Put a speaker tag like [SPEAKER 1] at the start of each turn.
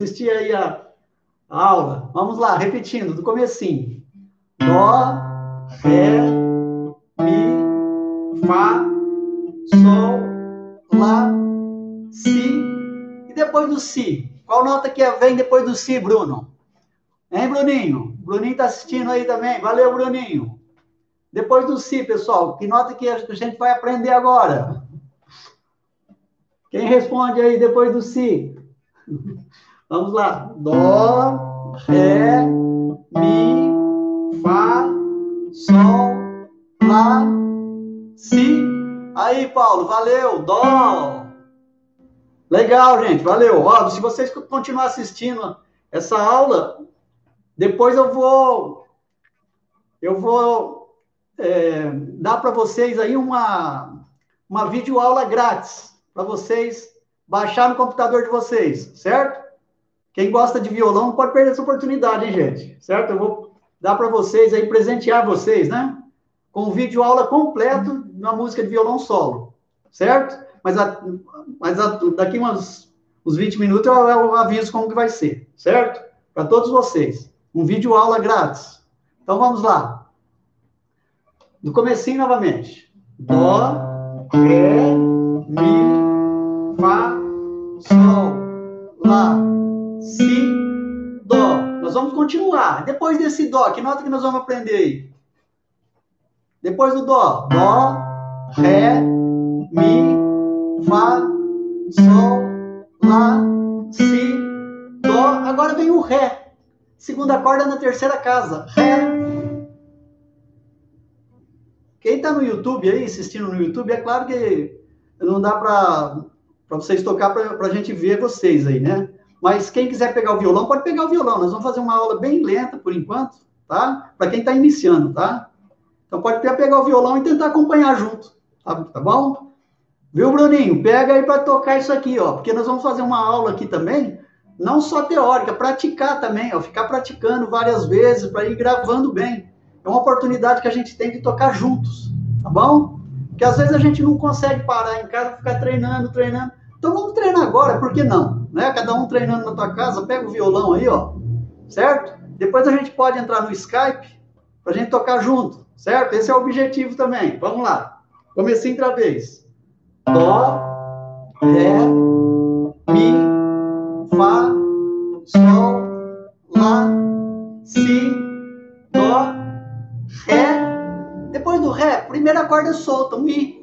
[SPEAKER 1] assistir aí a, aula. Vamos lá, repetindo, do comecinho. Dó, Ré, Mi, Fá, Sol, Lá, Si. E depois do Si? Qual nota que vem depois do Si, Bruno? Hein, Bruninho? Bruninho está assistindo aí também. Valeu, Bruninho. Depois do Si, pessoal, que nota que a gente vai aprender agora? Quem responde aí depois do Si? Vamos lá. Dó, Ré, Mi, Fá, Sol, Lá, Si. Aí, Paulo, valeu. Dó. Legal, gente, valeu. Ó, se vocês continuar assistindo essa aula, depois eu vou eu vou é, dar para vocês aí uma uma videoaula grátis para vocês baixar no computador de vocês, certo? Quem gosta de violão não pode perder essa oportunidade, hein, gente? Certo? Eu vou dar para vocês aí, presentear vocês, né? Com um vídeo aula completo na música de violão solo, certo? Mas, a, mas a, daqui uns, uns 20 minutos eu, eu aviso como que vai ser, certo? Para todos vocês. Um vídeo aula grátis. Então vamos lá. Do comecinho novamente. Dó, si, dó. Nós vamos continuar. Depois desse dó, que nota que nós vamos aprender aí? Depois do dó, dó, ré, mi, fá, sol, lá, si, dó. Agora vem o ré. Segunda corda na terceira casa. Ré. Quem está no YouTube aí, assistindo no YouTube, é claro que não dá para vocês tocar para a gente ver vocês aí, né? Mas quem quiser pegar o violão, pode pegar o violão. Nós vamos fazer uma aula bem lenta por enquanto, tá? Para quem está iniciando, tá? Então pode pegar o violão e tentar acompanhar junto, tá, tá bom? Viu, Bruninho? Pega aí para tocar isso aqui, ó. Porque nós vamos fazer uma aula aqui também, não só teórica, praticar também, ó. Ficar praticando várias vezes para ir gravando bem. É uma oportunidade que a gente tem de tocar juntos, tá bom? Porque às vezes a gente não consegue parar em casa, ficar treinando, treinando. Então vamos treinar agora, por que não? Né? Cada um treinando na tua casa, pega o violão aí, ó, certo? Depois a gente pode entrar no Skype para a gente tocar junto, certo? Esse é o objetivo também. Vamos lá. Comecei outra vez. Dó, Ré, Mi, Fá, Sol, Lá, Si, Dó, Ré. Depois do Ré, primeira corda solta, Mi.